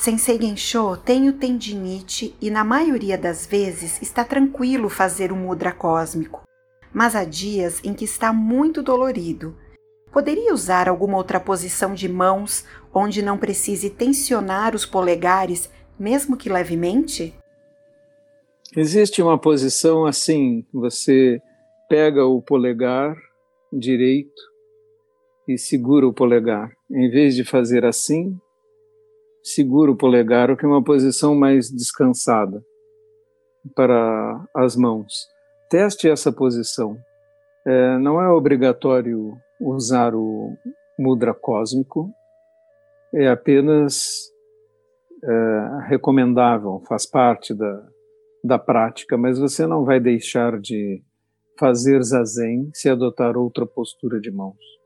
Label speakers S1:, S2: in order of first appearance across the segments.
S1: Sensei Gensho tem tendinite e na maioria das vezes está tranquilo fazer o mudra cósmico, mas há dias em que está muito dolorido. Poderia usar alguma outra posição de mãos onde não precise tensionar os polegares, mesmo que levemente?
S2: Existe uma posição assim, você pega o polegar direito e segura o polegar. Em vez de fazer assim, segura o polegar, o que é uma posição mais descansada para as mãos. Teste essa posição. É, não é obrigatório usar o mudra cósmico, é apenas é, recomendável, faz parte da, da prática, mas você não vai deixar de fazer zazen se adotar outra postura de mãos.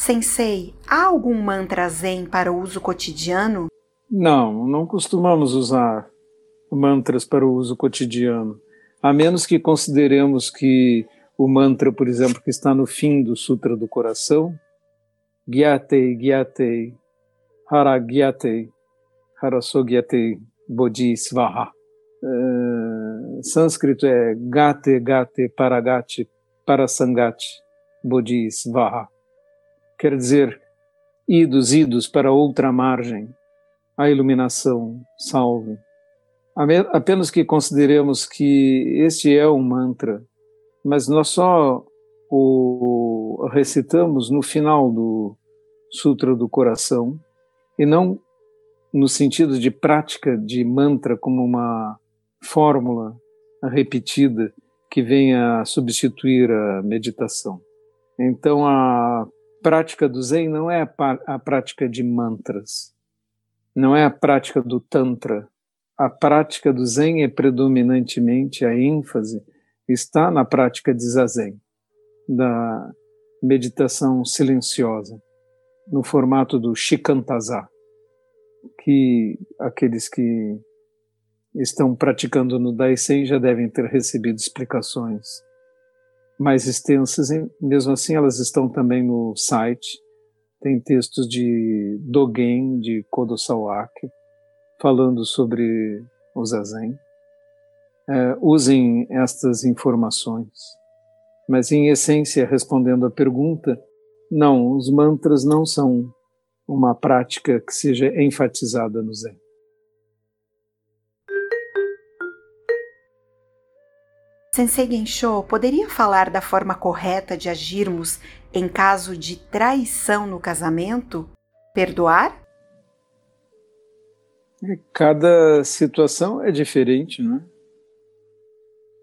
S1: Sensei, há algum mantra zen para uso cotidiano?
S2: Não, não costumamos usar mantras para o uso cotidiano, a menos que consideremos que o mantra, por exemplo, que está no fim do Sutra do Coração, Gyate, Gyate, Haragyate, Harasogyate Bodhisvaha. Uh, sânscrito é Gate, Gate, Paragate, Parasangate, Bodhisvaha quer dizer, idos, idos para outra margem, a iluminação salve. Apenas que consideremos que este é um mantra, mas nós só o recitamos no final do Sutra do Coração e não no sentido de prática de mantra como uma fórmula repetida que venha substituir a meditação. Então, a prática do Zen não é a, prática de mantras, não é a prática do Tantra. A prática do Zen é predominantemente a ênfase está na prática de Zazen, da meditação silenciosa, no formato do Shikantaza, que aqueles que estão praticando no Daisen já devem ter recebido explicações mais extensas, mesmo assim elas estão também no site. Tem textos de Dogen, de Kodo Sawaki, falando sobre o Zazen. É, usem estas informações. Mas, em essência, respondendo à pergunta, não, os mantras não são uma prática que seja enfatizada no Zen.
S1: Sensei Gensho poderia falar da forma correta de agirmos em caso de traição no casamento? Perdoar?
S2: É, cada situação é diferente, não é?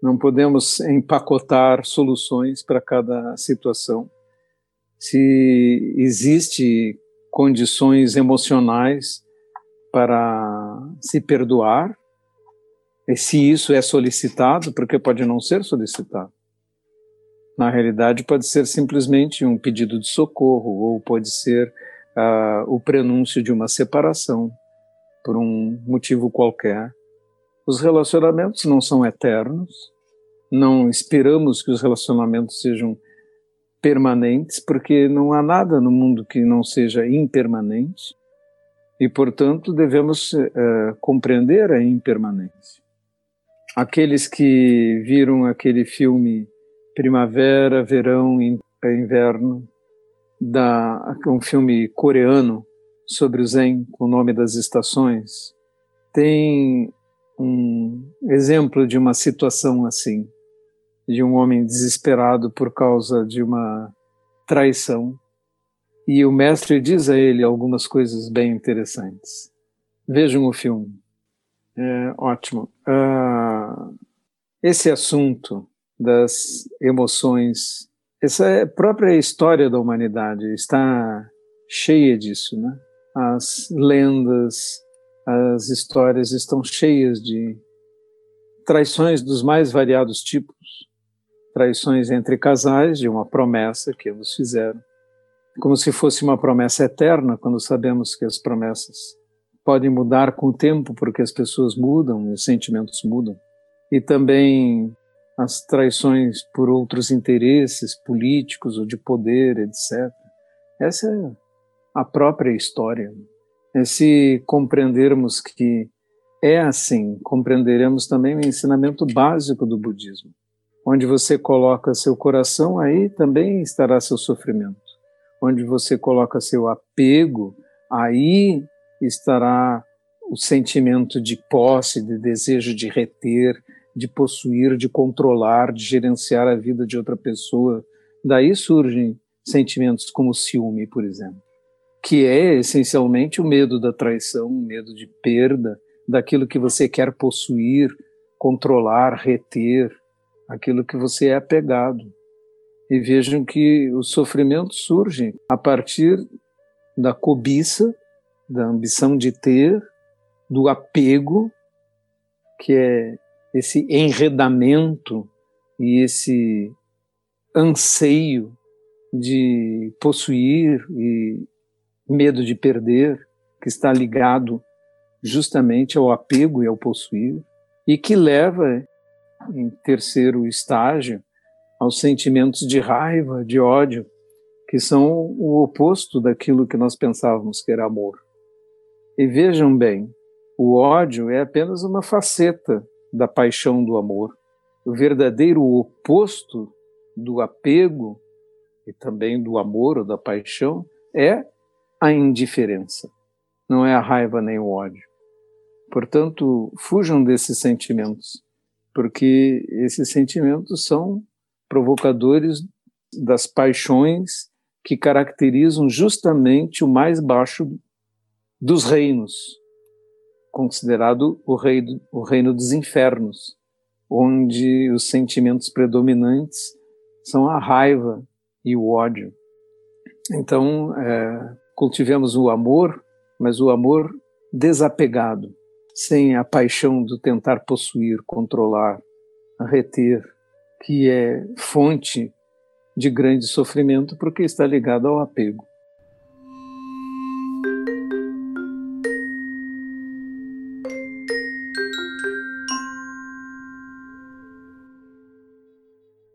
S2: Não podemos empacotar soluções para cada situação. Se existe condições emocionais para se perdoar, e se isso é solicitado, porque pode não ser solicitado. Na realidade, pode ser simplesmente um pedido de socorro, ou pode ser uh, o prenúncio de uma separação, por um motivo qualquer. Os relacionamentos não são eternos, não esperamos que os relacionamentos sejam permanentes, porque não há nada no mundo que não seja impermanente, e, portanto, devemos uh, compreender a impermanência aqueles que viram aquele filme Primavera, Verão e Inverno, da, um filme coreano sobre o Zen, com o nome das estações, tem um exemplo de uma situação assim, de um homem desesperado por causa de uma traição. E o mestre diz a ele algumas coisas bem interessantes. Vejam o filme. É, ótimo. Uh, esse assunto das emoções, essa é própria história da humanidade está cheia disso, né? As lendas, as histórias estão cheias de traições dos mais variados tipos. Traições entre casais, de uma promessa que eles fizeram, como se fosse uma promessa eterna, quando sabemos que as promessas podem mudar com o tempo, porque as pessoas mudam, os sentimentos mudam. E também as traições por outros interesses políticos ou de poder, etc. Essa é a própria história. É se compreendermos que é assim, compreenderemos também o ensinamento básico do budismo. Onde você coloca seu coração, aí também estará seu sofrimento. Onde você coloca seu apego, aí estará o sentimento de posse, de desejo de reter, de possuir, de controlar, de gerenciar a vida de outra pessoa. Daí surgem sentimentos como ciúme, por exemplo, que é essencialmente o medo da traição, o medo de perda, daquilo que você quer possuir, controlar, reter, aquilo que você é apegado. E vejam que o sofrimento surge a partir da cobiça, da ambição de ter, do apego, que é esse enredamento e esse anseio de possuir e medo de perder, que está ligado justamente ao apego e ao possuir, e que leva, em terceiro estágio, aos sentimentos de raiva, de ódio, que são o oposto daquilo que nós pensávamos que era amor. E vejam bem, o ódio é apenas uma faceta da paixão do amor. O verdadeiro oposto do apego e também do amor ou da paixão é a indiferença, não é a raiva nem o ódio. Portanto, fujam desses sentimentos, porque esses sentimentos são provocadores das paixões que caracterizam justamente o mais baixo dos reinos, considerado o reino, o reino dos infernos, onde os sentimentos predominantes são a raiva e o ódio. Então, é, cultivemos o amor, mas o amor desapegado, sem a paixão do tentar possuir, controlar, reter, que é fonte de grande sofrimento porque está ligado ao apego.